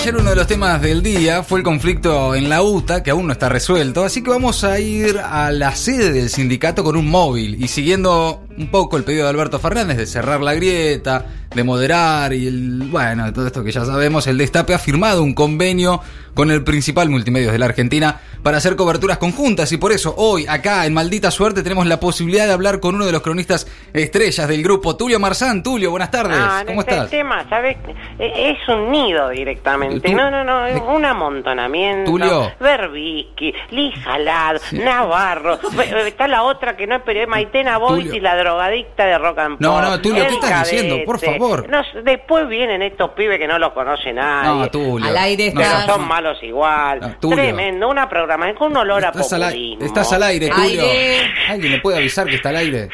Ayer uno de los temas del día fue el conflicto en la UTA, que aún no está resuelto, así que vamos a ir a la sede del sindicato con un móvil y siguiendo un poco el pedido de Alberto Fernández de cerrar la grieta, de moderar y el, bueno, todo esto que ya sabemos, el Destape ha firmado un convenio con el principal multimedios de la Argentina para hacer coberturas conjuntas y por eso hoy acá en Maldita Suerte tenemos la posibilidad de hablar con uno de los cronistas estrellas del grupo, Tulio Marzán. Tulio, buenas tardes. Ah, ¿Cómo este estás? tema, ¿sabes? E- Es un nido directamente. Tú- No, no, no, es un amontonamiento. Tulio. Berbisky, Lijalad, Navarro. Está la otra que no es Maitena Bois y la drogadicta de Rock and No, Pop. no, Tulio, ¿qué estás diciendo? Por cadete. favor. No, después vienen estos pibes que no los conoce nadie. No, Tulio. Al aire No, Pero son malos igual. Tulio. Tremendo, una programación con un olor a Estás al, populismo. estás al aire, Tulio. Aire. ¿Alguien le puede avisar que está al aire?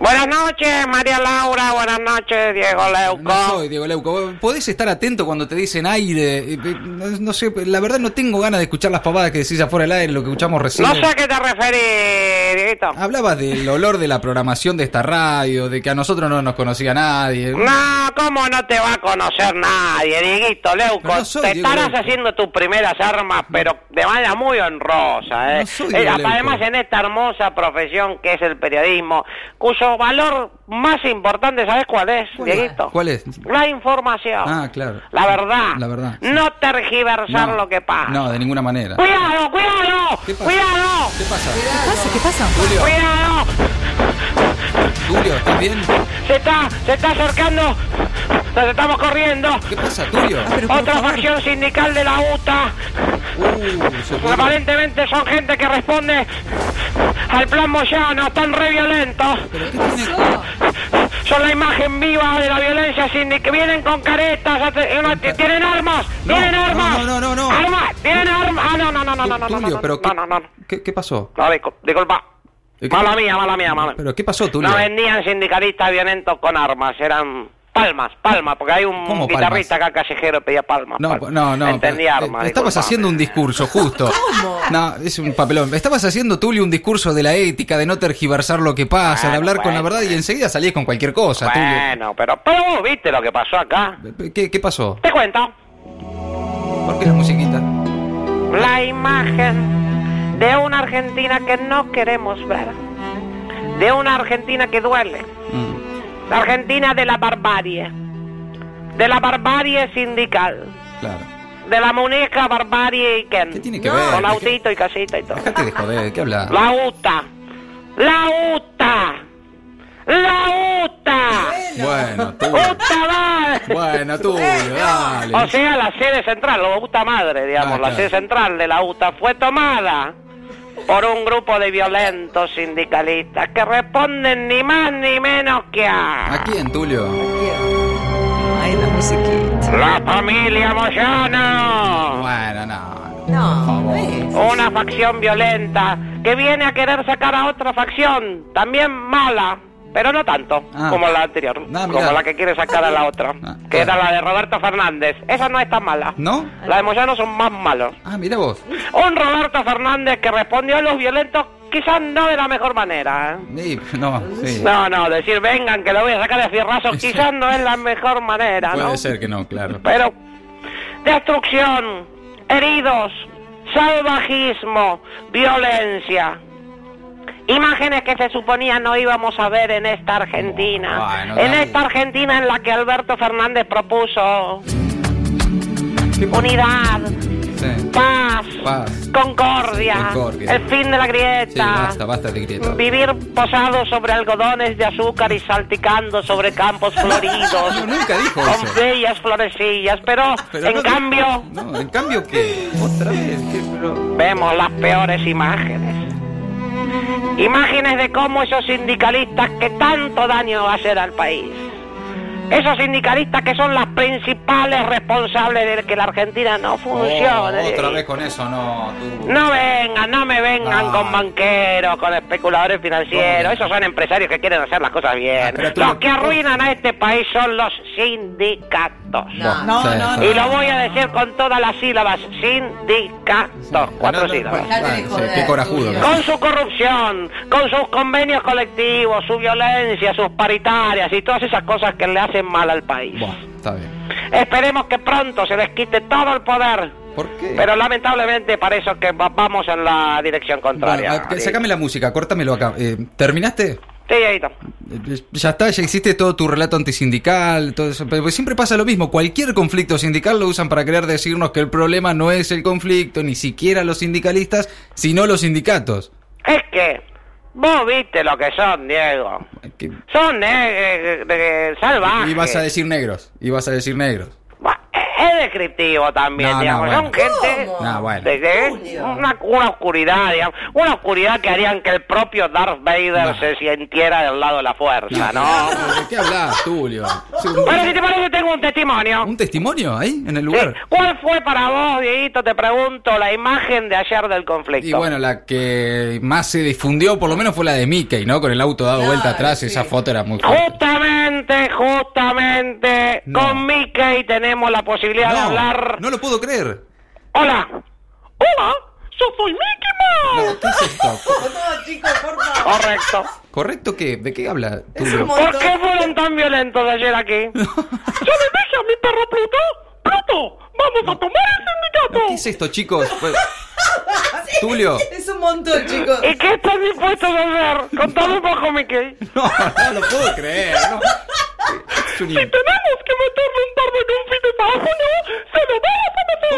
Buenas noches, María Laura. Buenas noches, Diego Leuco. No soy Diego Leuco. ¿Podés estar atento cuando te dicen aire? Eh, eh, No, no sé, la verdad no tengo ganas de escuchar las pavadas que decís afuera del aire, lo que escuchamos recién. No sé a qué te referís, Dieguito. Hablabas del olor de la programación de esta radio, de que a nosotros no nos conocía nadie. No, ¿cómo no te va a conocer nadie, Dieguito Leuco? Pero no soy te Diego estarás Leuco. haciendo tus primeras armas, pero de manera muy honrosa, ¿eh? Soy Eh, además, en esta hermosa profesión que es el periodismo, cuyo valor más importante, ¿sabes cuál es, ¿Cuál es? Dieguito? ¿Cuál es? La información. Ah, claro. La verdad. La verdad, sí. No tergiversar No, lo que pasa. No, de ninguna manera. ¡Cuidado, cuidado! ¿Qué pasa? ¡Cuidado! ¿Qué pasa? ¿Qué pasa? ¿Qué pasa? Tulio, ¡Cuidado! Tulio, ¿estás bien? Se está, se está acercando. Nos estamos corriendo. ¿Qué pasa, Tulio? Ah, Otra facción sindical de la UTA. Uh, se fue. Aparentemente son gente que responde al plan Moyano. Están re violentos. ¿Pero qué tiene- Son la imagen viva de la violencia sindical. Vienen con caretas. ¿Tienen armas? No, ¿Tienen no, armas? no, no, no, no. ¿Armas? ¿Tienen armas? Ah, no, no, no, no, no, no, no, no, no, ¿qué, no, no, no. ¿Eh, Mala mía, mala mía, mala ¿Pero qué pasó, Tulio? No vendían sindicalistas violentos con armas, eran palmas, palmas, porque hay un ¿Cómo guitarrista palmas? acá callejero que pedía palmas. No, palmas. no, no. Entendía pero, eh, armas. Estabas disculpa. haciendo un discurso, justo. ¿Cómo? No, es un papelón. Estabas haciendo, Tulio, un discurso de la ética, de no tergiversar lo que pasa, de Bueno, hablar con la bueno. verdad y enseguida salís con cualquier cosa, Bueno, pero, pero vos viste lo que pasó acá. ¿Qué, qué pasó? Te cuento. ¿Por qué la musiquita? La imagen de una Argentina que no queremos ver. De una Argentina que duele. Mm, La Argentina de la barbarie. De la barbarie sindical. claro. De la muñeca barbarie y Ken. ¿Qué tiene que No. ver? Con autito y casita y todo. Dejate de joder, ¿de qué hablas? La UTA. La UTA. La UTA. Bueno, Tulio. UTA va. Bueno, Tulio, dale. O sea, la sede central, la UTA madre, digamos, Ah, la sede central de la UTA fue tomada por un grupo de violentos sindicalistas que responden ni más ni menos que a... ¿A quién, Tulio? Ay, la musiquita. La familia Moyano. Bueno, no. No. Una facción violenta que viene a querer sacar a otra facción, también mala, pero no tanto Ah. como la anterior, Ah, como la que quiere sacar a la otra, Ah, que claro. era la de Roberto Fernández. Esa no es tan mala. ¿No? La de Moyano son más malos. Ah, mira vos. Un Roberto Fernández que respondió a los violentos quizás no de la mejor manera. ¿eh? Sí, no, sí. No, no, decir vengan que lo voy a sacar de fierrazo quizás no es la mejor manera, ¿no? Puede ser que no, claro. Pero destrucción, heridos, salvajismo, violencia. Imágenes que se suponía no íbamos a ver en esta Argentina. Bueno, en dale. esta Argentina en la que Alberto Fernández propuso ¿Qué- unidad, Sí. paz, Paz. concordia, Concordia. el fin de la grieta. Sí, basta, basta de grieta. Vivir posado sobre algodones de azúcar y salticando sobre campos floridos. No, nunca dijo Con eso. bellas florecillas, pero, Pero en no- cambio No, en cambio, ¿qué? Otra vez. ¿Qué? Pero- vemos las peores imágenes. Imágenes de cómo esos sindicalistas que tanto daño hacer al país. Esos sindicalistas que son las principales responsables de que la Argentina no funcione. Oh, otra vez con eso, no. Tú. No vengan, no me vengan con banqueros, con especuladores financieros. Esos son empresarios que quieren hacer las cosas bien. Ah, Los no- que arruinan a este país son los sindicatos. No, no, no. Y lo voy a decir con todas las sílabas. Sindicatos. Cuatro No, no, sílabas. Sí, joder, qué corajudo. Con su corrupción, con sus convenios colectivos, su violencia, sus paritarias y todas esas cosas que le hacen mal al país. Buah, está bien. Esperemos que pronto se les quite todo el poder. ¿Por qué? Pero lamentablemente para eso que va- vamos en la dirección contraria. Bueno, ah, sacame la música, córtamelo acá. Eh, ¿Terminaste? Sí, ahí está. Eh, Ya está, ya existe todo tu relato antisindical, todo eso. Pero siempre pasa lo mismo. Cualquier conflicto sindical lo usan para querer decirnos que el problema no es el conflicto, ni siquiera los sindicalistas, sino los sindicatos. Es que vos viste lo que son, Diego. Son eh, eh, eh, salvajes. Y vas a decir negros, y vas a decir negros. Es descriptivo también, No, no, digamos. bueno. Son gente. No, bueno. de, de- una, una oscuridad, digamos. Una oscuridad que harían que el propio Darth Vader No. se sintiera del lado de la fuerza, ¿no? ¿De qué hablas, Tulio? Bueno, si te parece, tengo un testimonio. ¿Un testimonio ahí, en el Sí. lugar? ¿Cuál fue para vos, Dieguito, te pregunto, la imagen de ayer del conflicto? Y bueno, la que más se difundió, por lo menos, fue la de Mickey, ¿no? Con el auto dado vuelta atrás, sí. esa foto era muy fuerte. Justamente, justamente, No. con Mickey tenemos la posibilidad de hablar. no lo puedo creer. Hola. Hola, yo soy Mickey Mouse. No, ¿Qué es esto? No, chicos, por favor. Correcto. ¿Correcto qué? ¿De qué habla Tulio? ¿Por qué fueron tan violentos ayer aquí? Yo le dije a mi perro Pluto, Pluto, vamos a tomar el sindicato. ¿Qué es esto, chicos? Pues- Tulio. Es un montón, chicos. ¿Y qué están dispuestos a hacer? Contame un poco, Mickey. No, no lo puedo creer. No. Es un Si tenemos que meterle un par de confites a Julio, se lo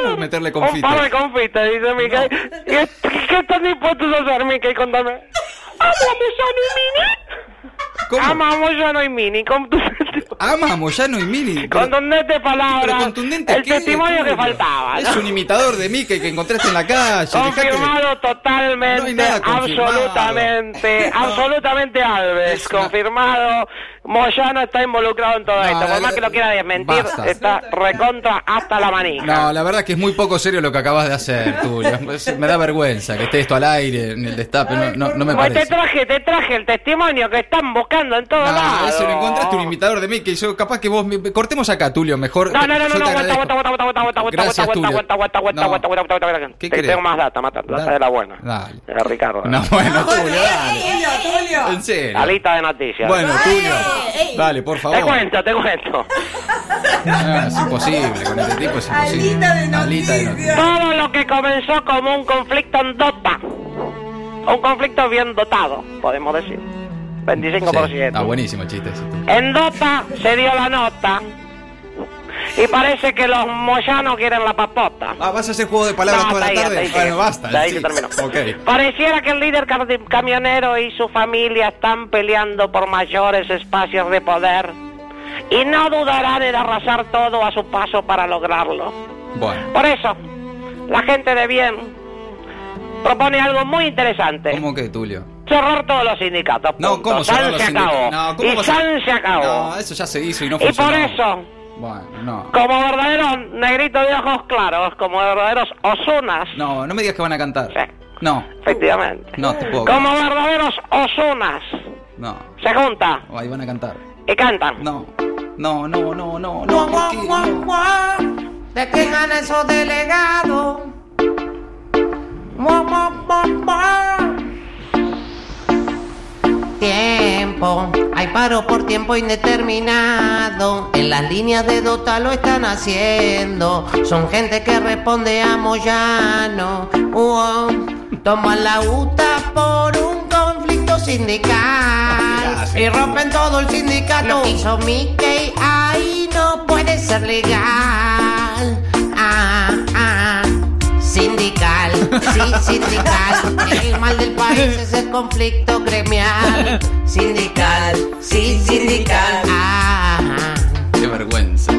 vamos a meter. ¿Cómo meterle Un confites? par de confites, dice Mickey. ¿Qué, ¿Qué están dispuestos a hacer, Mickey? Contame. ¿Amo a Mini? ¿Cómo? Amo a Mini. Con tu... Ama a Moyano y Mini. Pero, Contundente palabra. contundente El ¿qué, testimonio que faltaba. Es ¿no? un imitador de Mickey que encontraste en la calle. Confirmado totalmente, No hay nada confirmado. absolutamente, absolutamente Alves, Es una- confirmado. Moyano está involucrado en todo No, esto, por la- más que lo quiera desmentir, basta. está recontra hasta la manija. No, la verdad que es muy poco serio lo que acabas de hacer, Tulio. Es- Me da vergüenza que esté esto al aire, en el destape. No, no, no me Pues te parece. traje, te traje el testimonio que están buscando en todos No, lados. eso lo encontraste un imitador de Mickey. Yo, capaz que vos. me- Cortemos acá, Tulio, mejor. No, no, no, no, no, aguanta, aguanta, aguanta, aguanta, aguanta, aguanta, Gracias, aguanta, aguanta, aguanta, aguanta, No. aguanta, aguanta, aguanta, aguanta. ¿Qué Te- querés? Tengo más data, más data, de la buena. Dale. De Ricardo. No, bueno, Tulio. Tulio, Tulio. En serio. La lista de noticias. Bueno, Tulio. Dale, por favor. Te cuento, te cuento. No, es imposible, con este tipo es imposible. Alita de noticias. Todo lo que comenzó como un conflicto en Dota. Un conflicto bien dotado, podemos decir. 25%. Sí, Está buenísimo el chiste ese. En Dota se dio la nota. Y parece que los moyanos quieren la papota. Ah, ¿vas a hacer juego de palabras No, toda la tarde? ahí bueno, basta. Ahí sí. se terminó. Ok. Pareciera que el líder camionero y su familia están peleando por mayores espacios de poder. Y no dudarán en arrasar todo a su paso para lograrlo. Bueno. Por eso, la gente de bien propone algo muy interesante. ¿Cómo que, Tulio? Cerrar todos los sindicatos. No, punto. ¿cómo San cerrar los se sindicatos? acabó. No, ¿cómo y a- San se acabó. No, eso ya se hizo y no y por funcionó. eso, Bueno, no. como verdaderos negritos de ojos claros, como verdaderos osunas, No, no me digas que van a cantar. Sí. No, efectivamente, no te puedo. como verdaderos osunas, No, se juntan ahí van a cantar. y cantan. No, no, no, no, no, no. ¿De qué gana esos delegados? Tiempo, hay paro por tiempo indeterminado. En las líneas de Dota lo están haciendo. Son gente que responde a Moyano. Uo, toman la UTA por un conflicto sindical. Y rompen todo el sindicato. Hizo Mickey ahí no puede ser legal. Sindical, sí, sindical. El mal del país es el conflicto gremial. Sindical, sí, sindical. Ah, Qué vergüenza.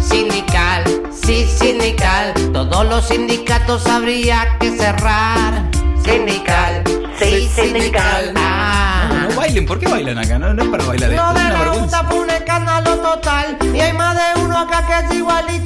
sindical, sí, sindical. Todos los sindicatos habría que cerrar. Sindical, sí, sindical. Ah. No, no bailen, ¿por qué bailan acá? No, no es para bailar esto, Lo es de una la vergüenza. Fue un escándalo total Y hay más de uno acá que es igualito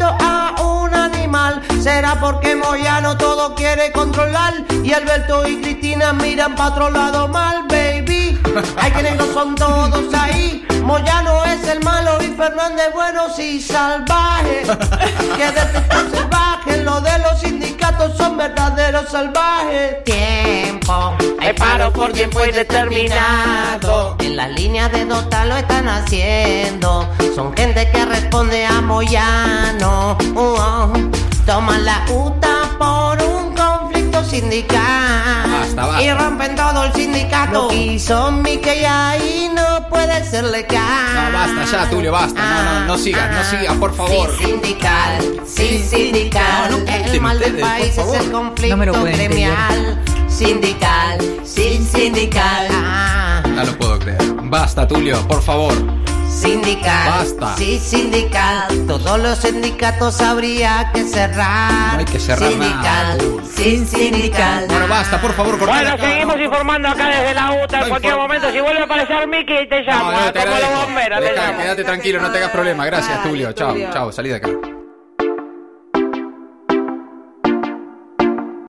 Será porque Moyano todo quiere controlar Y Alberto y Cristina miran para otro lado mal, baby. Hay que negros son todos ahí. Moyano es el malo y Fernández bueno sí salvaje. Que de este salvaje Lo de los sindicatos son verdaderos salvajes. Tiempo hay paro por tiempo indeterminado. En las líneas de Dota lo están haciendo. Son gente que responde a Moyano. Uh, oh. Toman la UTA por un conflicto sindical. Basta, basta. Y rompen todo el sindicato. No quiso Mickey ahí no puede ser legal. No, basta ya, Tulio, basta. No, no, no sigas, no sigas, por favor. Sí, sindical, sí, sindical. No, no el mal del país es el conflicto No me lo pueden gremial. Sindical, sí, sindical. Ah, No lo puedo creer. Basta, Tulio, por favor. sindical, Basta. sí, sindical. Todos los sindicatos habría que cerrar. No hay que cerrar sindical, nada. sí, sindical. Bueno, basta, por favor, cortale Bueno, acá, seguimos ¿no? informando acá desde la UTA. No En cualquier momento, si vuelve a aparecer Mickey, te llamo. no, te como los bomberos, te Deja, llamo. Quédate tranquilo, no te hagas problema. Gracias, Tulio. Chao, chao, salí de acá.